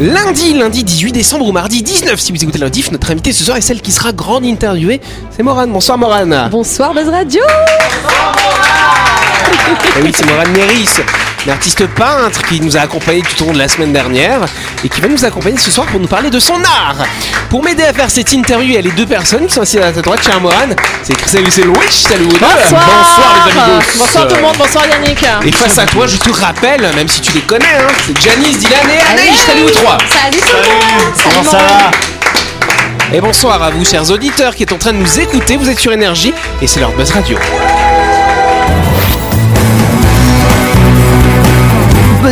Lundi, lundi 18 décembre ou mardi 19, si vous écoutez l'auditif, notre invitée ce soir est celle qui sera grande interviewée. C'est Morane. Bonsoir Morane. Bonsoir Buzz Radio Eh oui, c'est Morane Méris, une artiste peintre qui nous a accompagnés tout au long de la semaine dernière et qui va nous accompagner ce soir pour nous parler de son art. Pour m'aider à faire cette interview, il y a les deux personnes qui sont assises à ta droite, chère Morane. C'est Christelle et c'est Louis. Salut vous deux. Bonsoir les amigos. Bonsoir tout le monde, bonsoir Yannick Et face à toi, je te rappelle, même si tu les connais, hein, c'est Janice, Dylan et Anaïs. Salut vous trois. Salut tout le monde Comment ça va Et bonsoir à vous, chers auditeurs, qui êtes en train de nous écouter. Vous êtes sur Énergie et c'est leur Buzz Radio.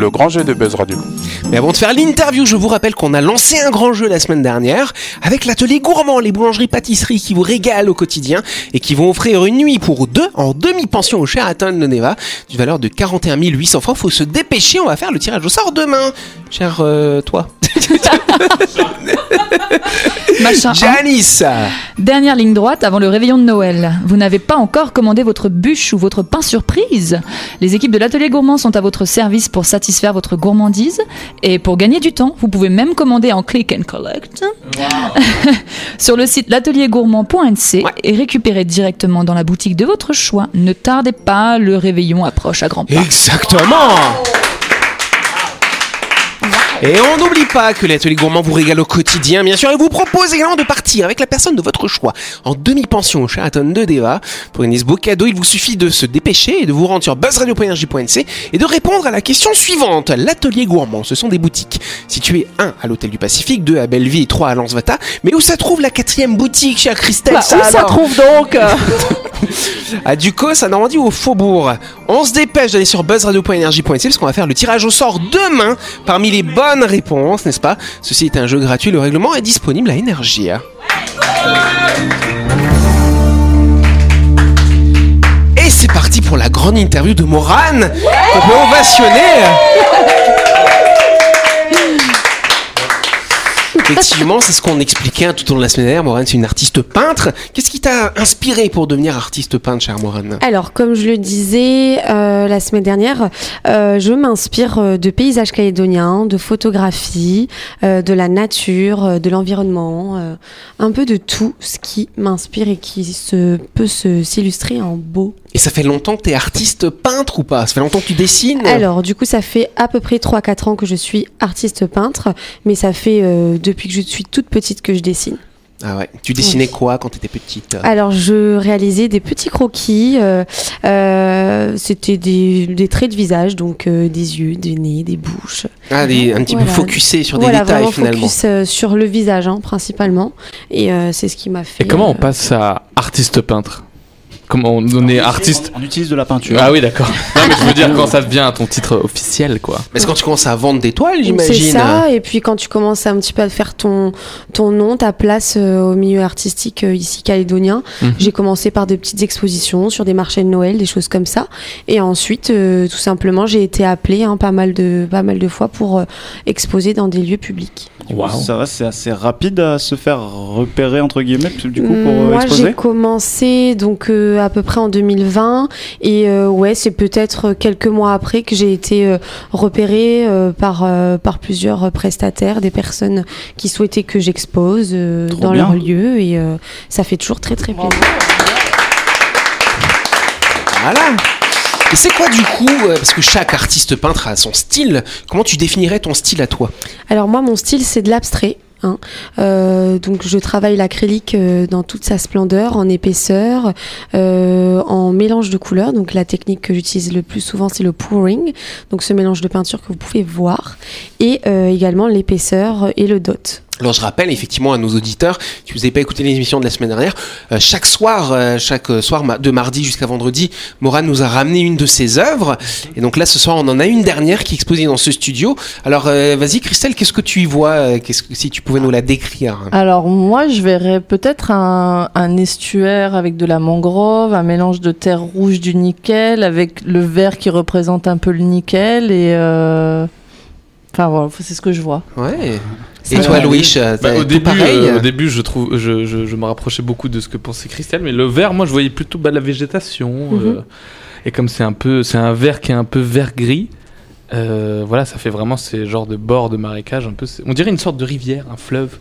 Le grand jeu de Buzz Radio. Mais avant de faire l'interview, je vous rappelle qu'on a lancé un grand jeu la semaine dernière avec l'atelier gourmand, les boulangeries-pâtisseries qui vous régalent au quotidien et qui vont offrir une nuit pour deux en demi-pension au Sheraton de Neva d'une valeur de 41 800 francs. Faut se dépêcher, on va faire le tirage au sort demain. Cher euh, toi. Machin un. Janice Dernière ligne droite avant le réveillon de Noël. Vous n'avez pas encore commandé votre bûche ou votre pain surprise Les équipes de l'atelier gourmand sont à votre service pour satisfaire votre gourmandise. Et pour gagner du temps, vous pouvez même commander en click and collect sur le site l'ateliergourmand.nc Ouais. et récupérer directement dans la boutique de votre choix. Ne tardez pas, le réveillon approche à grands pas. Exactement Et on n'oublie pas que l'atelier gourmand vous régale au quotidien, bien sûr, et vous propose également de partir avec la personne de votre choix en demi-pension au Sheraton de Deva. Pour gagner ce beau cadeau, il vous suffit de se dépêcher et de vous rendre sur buzzradio.energie.nc et de répondre à la question suivante. L'atelier gourmand, ce sont des boutiques situées 1 à l'Hôtel du Pacifique, 2 à Belleville et 3 à Lansvata. Mais où ça trouve la quatrième boutique, chère Christelle Bah, où ça alors trouve donc à Ducos, à Normandie ou au Faubourg. On se dépêche d'aller sur buzzradio.energie.nc parce qu'on va faire le tirage au sort demain parmi les bonnes réponses, n'est-ce pas? Ceci est un jeu gratuit, le règlement est disponible à Énergie. Et c'est parti pour la grande interview de Morane qu'on peut Effectivement, c'est ce qu'on expliquait hein, tout au long de la semaine dernière. Morane, c'est une artiste peintre. Qu'est-ce qui t'a inspiré pour devenir artiste peintre, chère Morane? Alors, comme je le disais euh, la semaine dernière, euh, je m'inspire euh, de paysages calédoniens, de photographie, euh, de la nature, de l'environnement, un peu de tout ce qui m'inspire et qui se, peut s'illustrer en beau. Et ça fait longtemps que t'es artiste peintre ou pas? Ça fait longtemps que tu dessines? Alors, du coup, ça fait à peu près 3-4 ans que je suis artiste peintre, mais ça fait euh, depuis que je suis toute petite que je dessine. Ah ouais. Tu dessinais quoi quand t'étais petite? Alors, je réalisais des petits croquis. euh, euh, C'était des, des traits de visage, donc euh, des yeux, des nez, des bouches. Ah, des, un petit Voilà. peu focusé sur des voilà, détails vraiment finalement. focus euh, sur le visage, hein, principalement. Et euh, c'est ce qui m'a fait. Et comment on passe à artiste peintre? Comment on, on est artiste On utilise de la peinture. Ah oui, d'accord. Non, mais je veux dire, quand ça devient ton titre officiel, quoi. Mais c'est quand tu commences à vendre des toiles, C'est j'imagine. ça, et puis quand tu commences un petit peu à faire ton, ton nom, ta place euh, au milieu artistique euh, ici calédonien, Mhm. j'ai commencé par de petites expositions sur des marchés de Noël, des choses comme ça. Et ensuite, euh, tout simplement, j'ai été appelée hein, pas, mal de, pas mal de fois pour euh, exposer dans des lieux publics. Ça va, c'est assez rapide à se faire repérer entre guillemets, du coup pour euh, Moi, j'ai commencé donc euh, à peu près en 2020 et euh, ouais, c'est peut-être quelques mois après que j'ai été euh, repérée euh, par euh, par plusieurs prestataires, des personnes qui souhaitaient que j'expose euh, dans bien. leur lieu et euh, ça fait toujours très très plaisir. Voilà. Et c'est quoi du coup, euh, parce que chaque artiste peintre a son style, comment tu définirais ton style à toi? Alors moi, mon style, c'est de l'abstrait. hein. Euh, donc je travaille l'acrylique euh, dans toute sa splendeur, en épaisseur, en mélange de couleurs. Donc la technique que j'utilise le plus souvent, c'est le pouring, donc ce mélange de peinture que vous pouvez voir, et également l'épaisseur et le dot. Alors je rappelle effectivement à nos auditeurs, si vous n'avez pas écouté l'émission de la semaine dernière, euh, chaque soir, euh, chaque euh, soir de mardi jusqu'à vendredi, Morane nous a ramené une de ses œuvres. Et donc là ce soir on en a une dernière qui est exposée dans ce studio. Alors vas-y Christelle, qu'est-ce que tu y vois Qu'est-ce que si tu pouvais nous la décrire? Alors moi, je verrais peut-être un, un estuaire avec de la mangrove, un mélange de terre rouge du nickel, avec le vert qui représente un peu le nickel et... Enfin voilà, c'est ce que je vois. Ouais. Et toi. Louis, euh, Bah, au, début, pareil euh, au début, je trouve, je, je, je me rapprochais beaucoup de ce que pensait Christelle, mais le vert, moi, je voyais plutôt bah, la végétation. Mhm. euh, et comme c'est un peu, c'est un vert qui est un peu vert gris. euh, voilà, ça fait vraiment ces genres de bords de marécage, un peu. On dirait une sorte de rivière, un fleuve.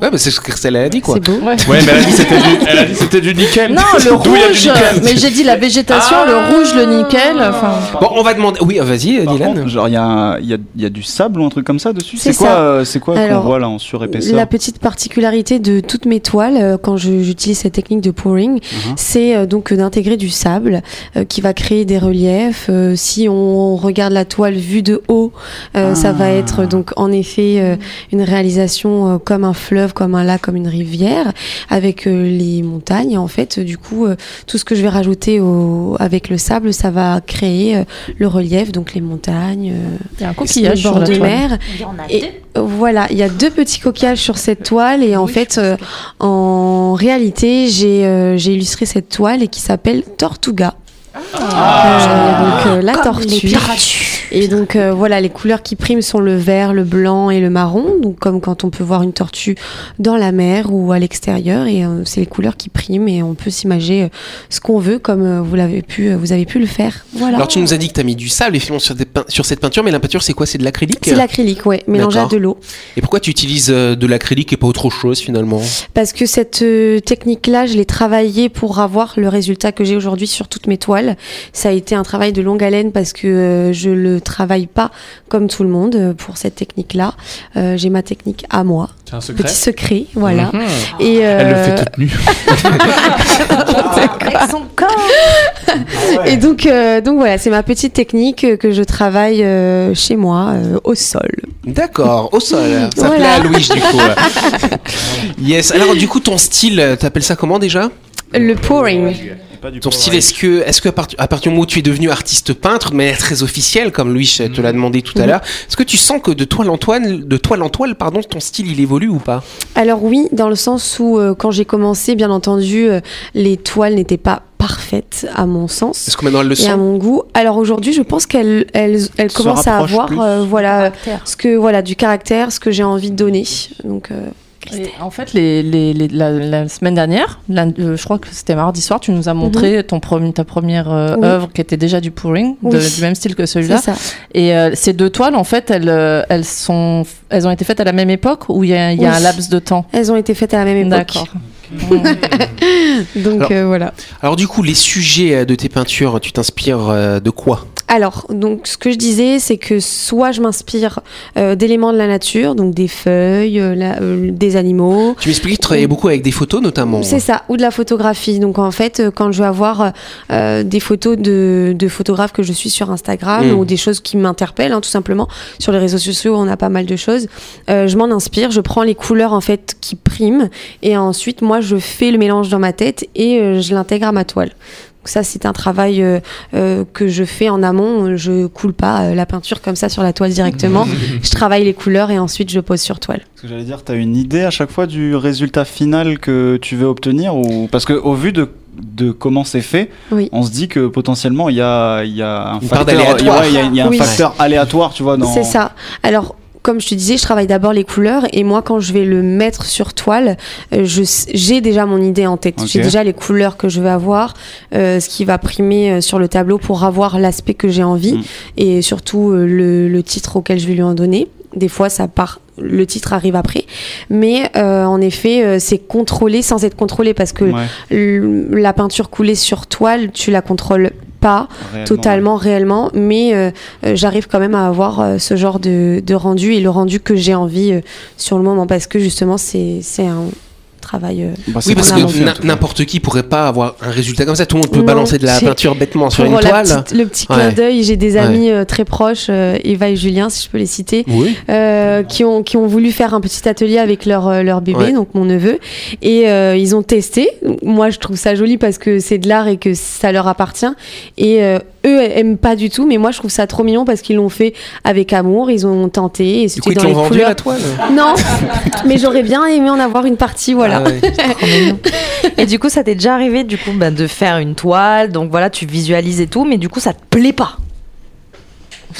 Ouais, bah, c'est ce que Christelle a dit quoi. C'est beau. Ouais. Ouais, mais elle a dit c'était du, elle a dit c'était du nickel. Non, le rouge, nickel. mais j'ai dit la végétation, Ah. le rouge, le nickel, enfin... Bon, on va demander. Oui, euh, vas-y, euh, Par Dylan. contre, genre, il y, a y a, il y a du sable ou un truc comme ça dessus? C'est C'est quoi, ça. euh, c'est quoi qu'on voit là en surépaisseur? La petite particularité de toutes mes toiles, euh, quand je- j'utilise cette technique de pouring, Mhm. c'est euh, donc d'intégrer du sable euh, qui va créer des reliefs. Euh, si on regarde la toile vue de haut, euh, ça va Ah. être donc en effet euh, une réalisation euh, comme un fleuve, comme un lac, comme une rivière, avec euh, les montagnes. En fait, du coup, euh, tout ce que je vais rajouter au, avec le sable, ça va créer euh, le relief, donc les montagnes, euh, Il y a un le coquillage bord sur la de toile. mer. Il y en a Et deux. voilà, il y a deux petits coquillages sur cette toile et en fait, euh, en réalité, j'ai euh, illustré cette toile et qui s'appelle Tortuga. Euh, donc euh, la Comme les tortue. Et donc euh, voilà, les couleurs qui priment sont le vert, le blanc et le marron. Donc comme quand on peut voir une tortue dans la mer ou à l'extérieur, et euh, c'est les couleurs qui priment et on peut s'imaginer euh, ce qu'on veut comme vous l'avez pu, vous avez pu le faire. Voilà. Alors tu nous as dit que tu as mis du sable effectivement sur, des pein- sur cette peinture, mais la peinture c'est quoi? C'est de l'acrylique? C'est l'acrylique, ouais, mélangé à de l'eau. Et pourquoi tu utilises de l'acrylique et pas autre chose finalement? Parce que cette technique-là, je l'ai travaillée pour avoir le résultat que j'ai aujourd'hui sur toutes mes toiles. Ça a été un travail de longue haleine parce que je le travaille pas comme tout le monde euh, pour cette technique-là. Euh, j'ai ma technique à moi. C'est un secret. Petit secret, voilà. Et Elle le fait toute nue. Avec son corps. Et donc, euh, donc voilà, c'est ma petite technique que je travaille euh, chez moi, euh, au sol. D'accord, au sol. Ça Voilà. plaît à Louis du coup. yes. Alors du coup ton style, t'appelles ça comment déjà? Le pouring. Pas du Ton style, est-ce que, est-ce que à, part- à partir du moment où tu es devenu artiste peintre, de manière très officielle, comme Louis te l'a demandé tout à Mhm. l'heure, est-ce que tu sens que de toile en toile, de toile en toile, pardon, ton style il évolue ou pas? Alors oui, dans le sens où euh, quand j'ai commencé, bien entendu, euh, les toiles n'étaient pas parfaites à mon sens. Est-ce que maintenant elle le et à mon goût. Alors aujourd'hui, je pense qu'elle elle, commence à avoir euh, voilà Caractère. ce que voilà du caractère, ce que j'ai envie de donner. Donc euh, Et en fait, les, les- les- la, la semaine dernière, euh, je crois que c'était mardi soir, tu nous as montré ton premier- ta première euh, Mhm. Oui. œuvre qui était déjà du pouring, de- Oui. du même style que c'est celui-là. ça. Et euh, ces deux toiles, en fait, elles, elles, sont, elles ont été faites à la même époque ou il y a, il y a Oui. un laps de temps? Elles ont été faites à la même époque. D'accord. Donc Alors- euh, voilà. Alors du coup, les sujets de tes peintures, tu t'inspires euh, de quoi? Alors, donc, ce que je disais, c'est que soit je m'inspire euh, d'éléments de la nature, donc des feuilles, euh, la- euh, des animaux, Tu m'expliques que tu travailles beaucoup avec des photos notamment. C'est ça, ou de la photographie. Donc en fait, quand je vais avoir des photos de, de photographes que je suis sur Instagram Mm. ou des choses qui m'interpellent, hein, tout simplement, sur les réseaux sociaux, on a pas mal de choses, je m'en inspire, je prends les couleurs en fait qui priment et ensuite moi je fais le mélange dans ma tête et je l'intègre à ma toile. Donc ça c'est un travail euh, euh, que je fais en amont, je coule pas euh, la peinture comme ça sur la toile directement, je travaille les couleurs et ensuite je pose sur toile. Ce que j'allais dire, t'as une idée à chaque fois du résultat final que tu veux obtenir ou parce que au vu de de comment c'est fait, Oui. on se dit que potentiellement il y a il y a un Une part facteur, d'aléatoire. ouais, il y a, il y a un Oui. facteur aléatoire, tu vois dans C'est ça. Alors, comme je te disais, je travaille d'abord les couleurs et moi, quand je vais le mettre sur toile, euh, j'ai déjà mon idée en tête. J'ai déjà les couleurs que je vais avoir, euh, ce qui va primer euh, sur le tableau pour avoir l'aspect que j'ai envie Mm. et surtout euh, le, le titre auquel je vais lui en donner. Des fois, ça part. Le titre arrive après, mais euh, en effet, euh, c'est contrôlé sans être contrôlé parce que Ouais, la peinture coulée sur toile, tu la contrôles pas réellement, totalement réellement mais euh, euh, j'arrive quand même à avoir euh, ce genre de, de rendu et le rendu que j'ai envie sur le moment parce que justement c'est un travail. euh, Bah, Oui, parce que n'importe qui pourrait pas avoir un résultat comme ça. Tout le monde peut Non, balancer de la peinture bêtement sur une toile. petite- le petit Ouais. clin d'œil, j'ai des amis euh, très proches, euh, Eva et Julien, si je peux les citer, Oui. euh, qui, ont, qui ont voulu faire un petit atelier avec leur, leur bébé, Ouais. donc mon neveu, et euh, ils ont testé. Moi, je trouve ça joli parce que c'est de l'art et que ça leur appartient. Et euh, eux aiment pas du tout, mais moi, je trouve ça trop mignon parce qu'ils l'ont fait avec amour, ils ont tenté, et Du coup, c'était ils dans les vendu couleurs. la toile Non, mais j'aurais bien aimé en avoir une partie, voilà. Ah ouais. Et du coup, ça t'est déjà arrivé du coup bah, de faire une toile, donc voilà, tu visualises et tout, mais du coup, ça te plaît pas.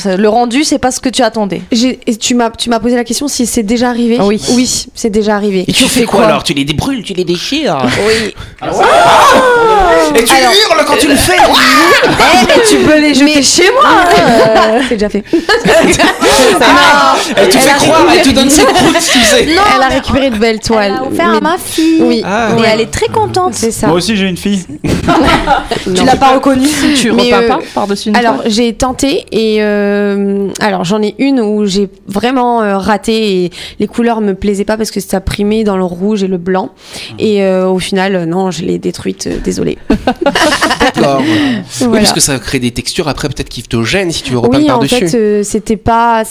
Le rendu, c'est pas ce que tu attendais. Et tu m'as tu m'as posé la question si c'est déjà arrivé. Oui. Oui, c'est déjà arrivé. Et tu fais quoi alors? Tu les débrûles, tu les déchires? Oui. Et tu Alors- hurles quand tu le fais mais tu peux les jeter chez moi. C'est déjà fait. Et tu fais Elle a croire, elle te donne ses croûtes, tu sais Elle a récupéré de belles toiles. Elle a offert à Mais- ma fille. Oui. Ah, Et ouais. elle est très contente. C'est ça. Moi aussi, j'ai une fille. Tu l'as pas reconnue. Tu Mais, repeins euh, pas par-dessus une Alors j'ai tenté et euh, alors j'en ai une où j'ai vraiment euh, raté et les couleurs me plaisaient pas parce que ça primait dans le rouge et le blanc et euh, au final non je l'ai détruite euh, désolée. D'accord. Oui, Voilà. parce que ça crée des textures après peut-être qui te gênent si tu veux repeindre Oui, en par-dessus. fait, euh, c'était pas,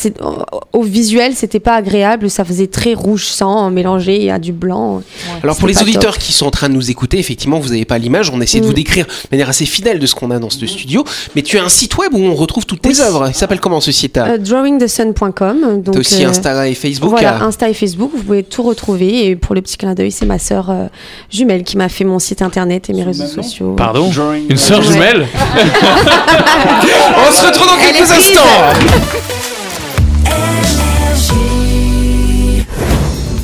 au- visuel, c'était pas agréable. Ça faisait très rouge sang mélangé à du blanc. Alors pour les auditeurs qui sont en train de nous écouter, effectivement, vous n'avez pas l'image, on essaie de Mm. vous décrire de manière assez fidèle de ce qu'on a dans ce studio, mais tu as un site web où on retrouve toutes tes œuvres. Il s'appelle comment ce site Euh, drawingthesun.com. Donc T'as aussi euh, Insta et Facebook Voilà, euh, Insta et Facebook, vous pouvez tout retrouver. Et pour le petit clin d'œil, c'est ma sœur euh, jumelle qui m'a fait mon site internet et mes réseaux sociaux. Pardon Drawing- Une sœur jumelle On se retrouve dans quelques instants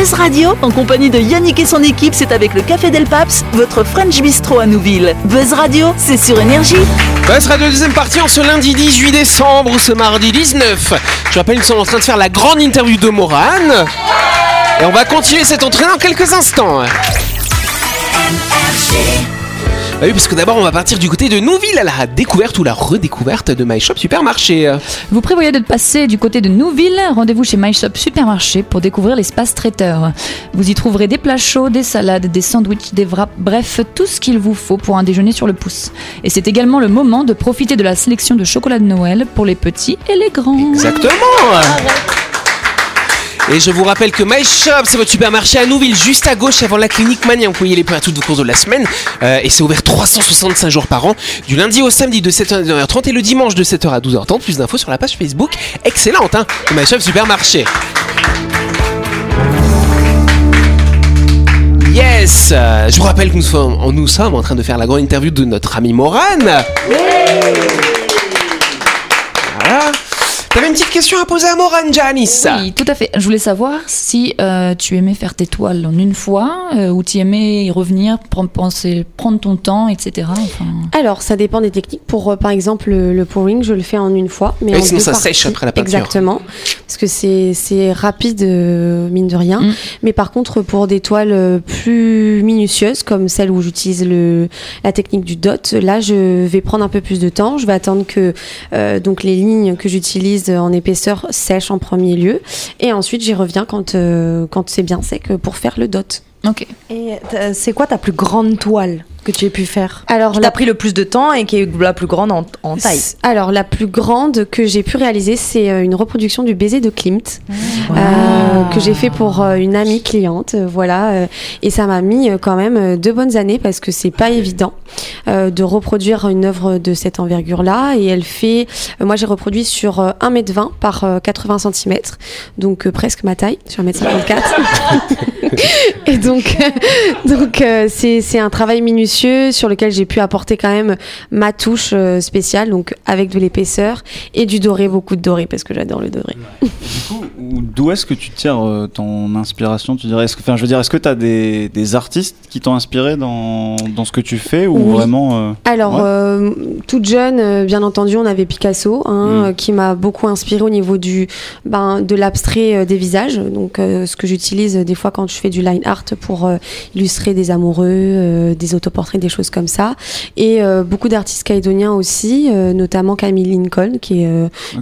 Buzz Radio, en compagnie de Yannick et son équipe, c'est avec le Café Del Paps, votre French Bistro à Nouville. Buzz Radio, c'est sur Énergie. Sera la deuxième partie en ce lundi 18 décembre ou ce mardi 19. Je rappelle, nous sommes en train de faire la grande interview de Morane. Et on va continuer cette entrée dans quelques instants. Bah oui, parce que d'abord, on va partir du côté de Nouville à la découverte ou la redécouverte de My Shop Supermarché. Vous prévoyez de passer du côté de Nouville Rendez-vous chez My Shop Supermarché pour découvrir l'espace traiteur. Vous y trouverez des plats chauds, des salades, des sandwichs, des wraps, bref, tout ce qu'il vous faut pour un déjeuner sur le pouce. Et c'est également le moment de profiter de la sélection de chocolat de Noël pour les petits et les grands. Exactement et je vous rappelle que My Shop, c'est votre supermarché à Nouville, juste à gauche avant la clinique Mania. Vous pouvez y aller pour toutes vos courses de la semaine. Euh, et c'est ouvert 365 jours par an, du lundi au samedi de 7h à 9h30 et le dimanche de 7h à 12h30. Plus d'infos sur la page Facebook. Excellente, hein My Shop Supermarché. Yes Euh, Je vous rappelle que nous sommes, nous sommes en train de faire la grande interview de notre ami Morane. Voilà. T'avais une petite question à poser à Morane, Janice Oui, tout à fait. Je voulais savoir si euh, tu aimais faire tes toiles en une fois euh, ou tu aimais y revenir, prendre, penser, prendre ton temps, etc. Enfin, Alors, ça dépend des techniques. Pour, euh, par exemple, le, le pouring, je le fais en une fois. Mais Oui, en sinon deux ça parties. sèche après la peinture. Exactement. Parce que c'est rapide, euh, mine de rien. Mm. Mais par contre, pour des toiles plus minutieuses, comme celle où j'utilise la technique du dot, là, je vais prendre un peu plus de temps. Je vais attendre que euh, donc les lignes que j'utilise en épaisseur sèchent en premier lieu. Et ensuite, j'y reviens quand, euh, quand c'est bien sec pour faire le dot. ok. Et t'as- c'est quoi ta plus grande toile que tu aies pu faire? Alors, Qui la t'a pris le plus de temps et qui est la plus grande en, en taille? Alors, la plus grande que j'ai pu réaliser, c'est euh, une reproduction du baiser de Klimt euh, que j'ai fait pour euh, une amie cliente. euh, voilà, euh, et ça m'a mis euh, quand même euh, deux bonnes années parce que c'est pas évident euh, de reproduire une œuvre de cette envergure-là. Et elle fait, euh, moi j'ai reproduit sur euh, 1m20 par euh, 80 cm, donc euh, presque ma taille, sur 1m54. et donc, donc euh, c'est c'est un travail minutieux sur lequel j'ai pu apporter quand même ma touche euh, spéciale, donc avec de l'épaisseur et du doré, beaucoup de doré parce que j'adore le doré. D'où est-ce que tu tires euh, ton inspiration Tu dirais, est-ce que, enfin, je veux dire, est-ce que tu as des, des artistes qui t'ont inspiré dans, dans ce que tu fais ou Oui. vraiment euh, Alors, ouais? euh, toute jeune, bien entendu, on avait Picasso, hein, Mm. euh, qui m'a beaucoup inspiré au niveau du, ben, de l'abstrait des visages. Donc, ce que j'utilise des fois quand je fais du line art pour illustrer des amoureux, des autoportraits, des choses comme ça. Et beaucoup d'artistes calédoniens aussi, notamment Camille Lincoln, qui est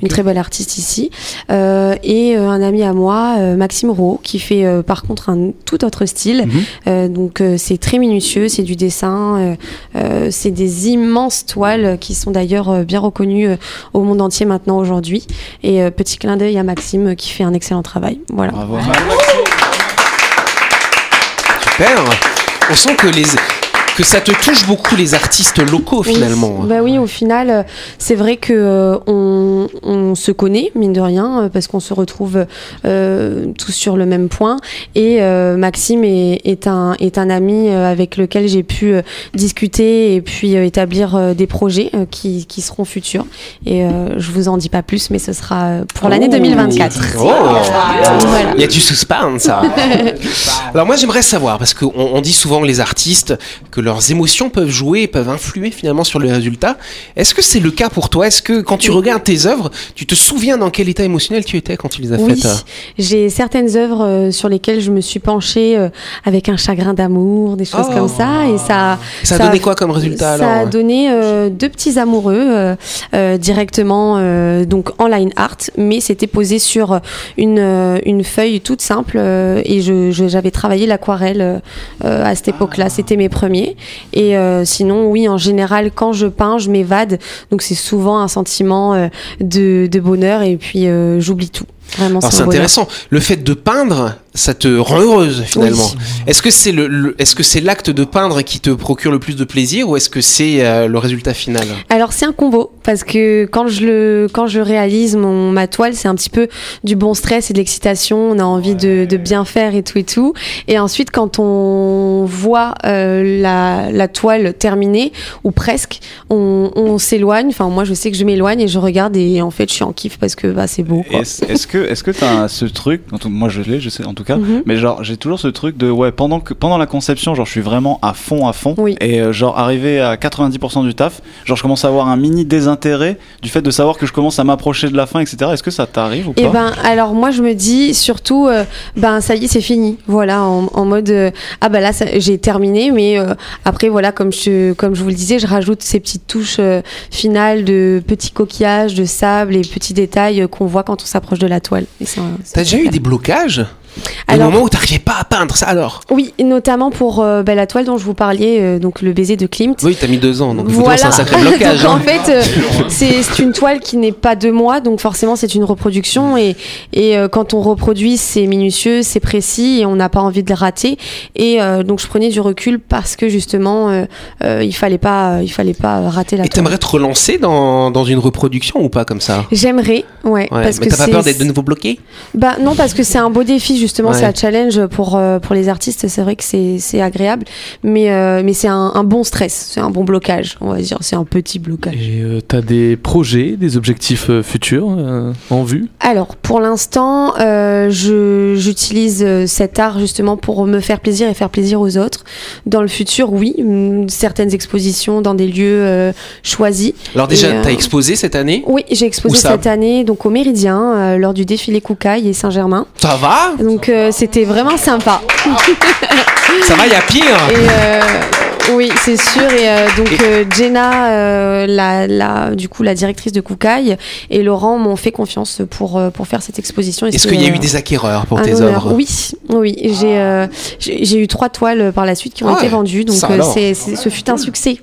une très belle artiste ici. Et un ami à moi, euh, Maxime Rowe, qui fait euh, par contre un tout autre style. Mhm. Euh, donc euh, c'est très minutieux, c'est du dessin, euh, euh, c'est des immenses toiles qui sont d'ailleurs euh, bien reconnues euh, au monde entier maintenant aujourd'hui. Et euh, petit clin d'œil à Maxime qui fait un excellent travail. Voilà. Bravo. Super. On sent que les que ça te touche beaucoup les artistes locaux finalement. Oui, bah oui, au final, euh, c'est vrai que euh, on, on se connaît mine de rien euh, parce qu'on se retrouve euh, tous sur le même point. Et euh, Maxime est, est un est un ami avec lequel j'ai pu discuter et puis établir des projets qui, qui seront futurs. Et je vous en dis pas plus, mais ce sera pour l'année Oh. 2024. Oh. Voilà. Il y a du suspense. ça. Alors moi j'aimerais savoir parce qu'on on dit souvent les artistes que leurs émotions peuvent jouer, peuvent influer finalement sur le résultat. Est-ce que c'est le cas pour toi? Est-ce que quand tu regardes tes œuvres, tu te souviens dans quel état émotionnel tu étais quand tu les as Oui, faites j'ai certaines œuvres euh, sur lesquelles je me suis penchée euh, avec un chagrin d'amour, des choses Oh. comme ça, et ça. Ça a donné quoi comme résultat, Ça alors a donné euh, deux petits amoureux euh, directement, euh, donc en line art, mais c'était posé sur une une feuille toute simple, et je j'avais travaillé l'aquarelle à cette époque-là. C'était mes premiers. Et euh, sinon, oui, en général, quand je peins, je m'évade. Donc c'est souvent un sentiment euh, de, de bonheur et puis euh, j'oublie tout. Vraiment, c'est intéressant. Le fait de peindre, ça te rend heureuse finalement. Oui. Est-ce que c'est le, le- est-ce que c'est l'acte de peindre qui te procure le plus de plaisir ou est-ce que c'est euh, le résultat final? Alors c'est un combo parce que quand je le quand je réalise mon ma toile c'est un petit peu du bon stress et de l'excitation on a envie de, de bien faire et tout et tout et ensuite quand on voit euh, la, la toile terminée ou presque on, on s'éloigne enfin moi je sais que je m'éloigne et je regarde et en fait je suis en kiff parce que bah c'est beau quoi. Est-ce est-ce que est-ce que t'as ce truc moi je l'ai je sais en tout cas Mhm. mais genre j'ai toujours ce truc de ouais pendant que pendant la conception genre je suis vraiment à fond à fond. Oui. et euh, genre arrivé à 90% du taf genre je commence à avoir un mini désintérêt du fait de savoir que je commence à m'approcher de la fin etc est-ce que ça t'arrive ou pas? Et ben alors moi je me dis surtout euh, ben ça y est c'est fini. Voilà en, en mode euh, ah ben là j'ai terminé mais euh, après voilà comme je comme je vous le disais je rajoute ces petites touches euh, finales de petits coquillages de sable et petits détails euh, qu'on voit quand on s'approche de la toile. T'as déjà eu des blocages? Alors- moments où t'arrivais pas à peindre ça alors Oui, notamment pour euh, ben, la toile dont je vous parlais, euh, donc le baiser de Klimt. Oui, t'as mis deux ans, donc évidemment, c'est un sacré blocage. donc, en hein. fait, euh, c'est une toile qui n'est pas de moi, donc forcément c'est une reproduction et, et euh, quand on reproduit, c'est minutieux, c'est précis et on n'a pas envie de le rater. Et euh, donc je prenais du recul parce que justement, il fallait pas, il fallait pas rater la Et t'aimerais te relancer dans, dans une reproduction ou pas comme ça? J'aimerais, ouais, Ouais, parce mais que t'as pas peur d'être de nouveau bloqué? Bah non parce que c'est un beau défi justement, Ouais. c'est un challenge pour euh, pour les artistes. C'est vrai que c'est c'est agréable, mais euh, mais c'est un, un bon stress, c'est un bon blocage, on va dire, c'est un petit blocage. Et euh, t'as des projets, des objectifs euh, futurs euh, en vue? Alors pour l'instant, euh, je j'utilise cet art justement pour me faire plaisir et faire plaisir aux autres. Dans le futur, oui, certaines expositions dans des lieux euh, choisis. Alors déjà, Et, euh, t'as exposé cette année? Oui, j'ai exposé cette année donc au Méridien euh, lors du défilé Koukaï et Saint-Germain. Ça va? Donc euh, c'était vraiment sympa. Ça va, il y a pire Et euh, oui, c'est sûr. Et euh, donc euh, Jenna, euh, la, la, du coup la directrice de Koukaï et Laurent m'ont fait confiance pour euh, pour faire cette exposition. et Est-ce qu'il y a eu des acquéreurs pour tes œuvres? Oui, oui. J'ai euh, j'ai eu trois toiles par la suite qui ont Ah été vendues, donc c'est- ce fut un succès.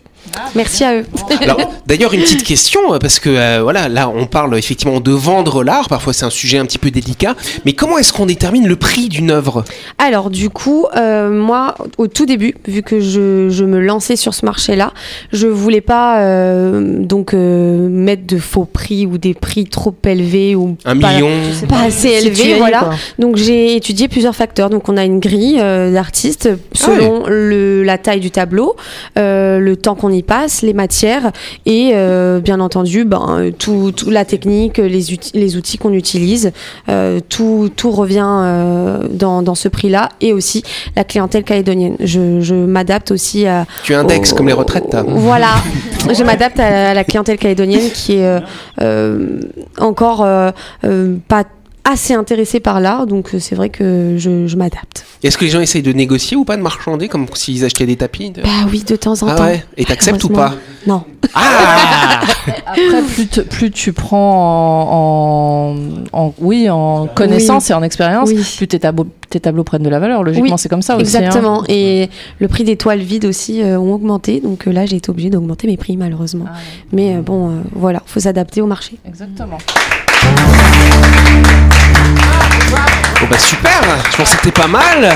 Merci à eux. D'ailleurs, une petite question, euh, parce que euh, voilà, là, on parle effectivement de vendre l'art. Parfois, c'est un sujet un petit peu délicat. Mais comment est-ce qu'on détermine le prix d'une œuvre? Alors du coup, euh, moi, au tout début, vu que je, je me lançais sur ce marché-là, je voulais pas euh, donc euh, mettre de faux prix ou des prix trop élevés ou Un pas, million pas assez Si tu y élevés, voilà. quoi. Donc j'ai étudié plusieurs facteurs. Donc on a une grille euh, d'artistes selon le, la taille du tableau, euh, le temps qu'on y passe, les matières et euh, bien entendu ben, tout, tout la technique, les, uti- les outils qu'on utilise. Euh, tout, tout revient euh, dans, dans ce prix-là et aussi la clientèle calédonienne. Je, je m'adapte aussi à... Tu indexes au- comme les retraites, t'as. Voilà, je m'adapte à la clientèle calédonienne qui est encore pas assez intéressée par l'art, donc euh, c'est vrai que je, je m'adapte. Est-ce que les gens essayent de négocier ou pas, de marchander, comme s'ils achetaient des tapis de- Bah oui, de temps en Ah temps. ouais Et t'acceptes ou pas Non. Ah Après, plus, te- plus tu prends en, en- oui, en connaissance Oui. et en expérience, Oui. plus tes tableaux, tes tableaux prennent de la valeur. Logiquement, Oui, c'est comme ça aussi. hein. Exactement. Et le prix des toiles vides aussi euh, ont augmenté, donc euh, là j'ai été obligée d'augmenter mes prix malheureusement. Ah Mais euh, bon, euh, voilà, faut s'adapter au marché. Exactement. Bon bah super. Je pense que c'était pas mal.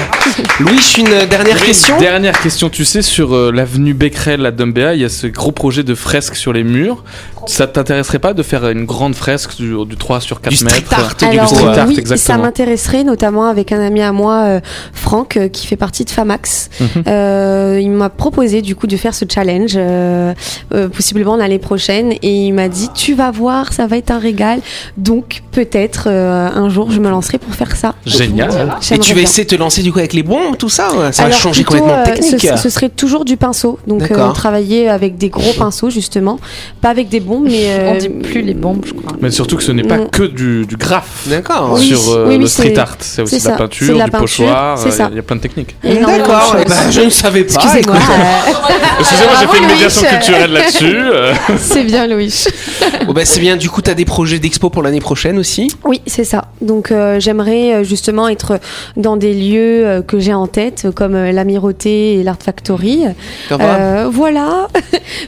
Louis, une dernière Une question Dernière question, tu sais, sur euh, l'avenue Becquerel à Dumbéa, il y a ce gros projet de fresque sur les murs. Ça t'intéresserait pas de faire une grande fresque du, du 3 sur 4 Du street mètres art, du street euh, art, oui, ça exactement. m'intéresserait notamment avec un ami à moi, euh, Franck, euh, qui fait partie de Famax. Mhm. Euh, il m'a proposé du coup de faire ce challenge, euh, euh, possiblement l'année prochaine, et il m'a dit tu vas voir, ça va être un régal. Donc peut-être euh, un jour je me lancerai pour faire ça. Génial. Et tu vas bien. essayer de te lancer du coup avec les bons, tout ça Ça va changer plutôt, complètement de euh, technique ce, ce serait toujours du pinceau, donc euh, travailler avec des gros pinceaux justement, pas avec des bombes, mais euh, On dit plus les bombes, je crois. Mais surtout que ce n'est pas Non. que du, du graphe. D'accord Oui, sur euh, oui, oui, le street c'est- art, c'est aussi c'est de la ça, peinture, c'est de la du peinture, pochoir, c'est euh, ça. il y a plein de techniques. D'accord, eh ben, je ne savais pas. Excusez-moi. Excusez-moi, j'ai fait une médiation culturelle là-dessus. euh. C'est bien Louis. Bon bah c'est bien, du coup t'as des projets d'expo pour l'année prochaine aussi Oui, c'est ça. Donc euh, j'aimerais justement être dans des lieux que j'ai en tête, comme l'Amirauté et l'Art Factory. Voilà.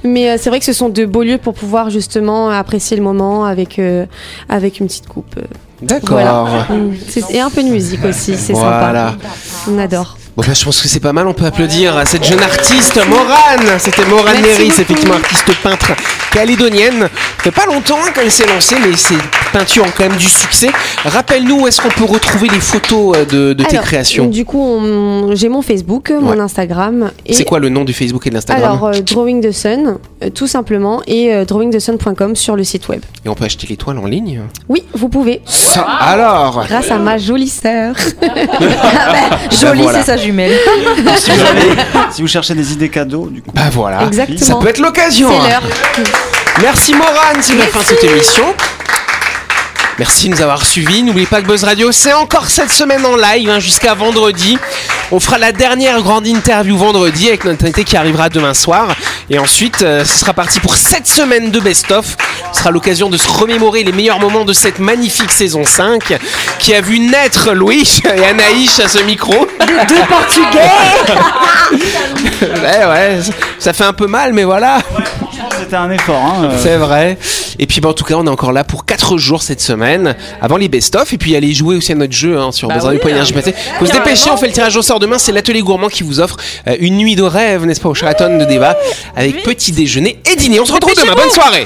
Mais c'est vrai que ce sont de beaux lieux pour pouvoir justement apprécier le moment avec, euh, avec une petite coupe. euh, D'accord. Voilà. Mm. Et un peu de musique aussi, c'est Voilà. sympa. On adore. Bon bah je pense que c'est pas mal, on peut applaudir à cette jeune artiste, Morane C'était Morane beaucoup. effectivement artiste peintre calédonienne. Ça fait pas longtemps hein, qu'elle s'est lancée, mais ses peintures ont quand même du succès. Rappelle-nous où est-ce qu'on peut retrouver les photos euh, de, de tes Alors, créations Du coup, on- j'ai mon Facebook, mon. Instagram. Et C'est quoi le nom du Facebook et de l'Instagram Alors, euh, Drawing the Sun, euh, tout simplement, et euh, drawingthesun.com sur le site web. Et on peut acheter l'étoile en ligne? Oui, vous pouvez. Ça, alors? Grâce à ma jolie sœur. Jolie, voilà. c'est si, vous avez- si vous cherchez des idées cadeaux, du coup. Bah voilà Exactement. Ça peut être l'occasion C'est hein. l'heure. Merci Morane, c'est la fin de cette émission. Merci de nous avoir suivis. N'oubliez pas que Buzz Radio, c'est encore cette semaine en live hein, jusqu'à vendredi. On fera la dernière grande interview vendredi avec notre invité qui arrivera demain soir. Et ensuite, euh, ce sera parti pour cette semaine de best-of. Ce sera l'occasion de se remémorer les meilleurs moments de cette magnifique saison 5 qui a vu naître Louis et Anaïs à ce micro. Deux Portugais ouais, ouais, ça fait un peu mal, mais voilà. C'était un effort. Hein, euh. C'est vrai. Et puis bah, en tout cas, on est encore là pour 4 jours cette semaine, avant les best-of, et puis aller jouer aussi à notre jeu hein, sur Bah oui, RJPT. Faut se dépêcher, on fait le tirage au sort demain, c'est l'atelier gourmand qui vous offre euh, une nuit de rêve, n'est-ce pas, au Sheraton de Deva, avec petit déjeuner et dîner. On se retrouve demain, bonne soirée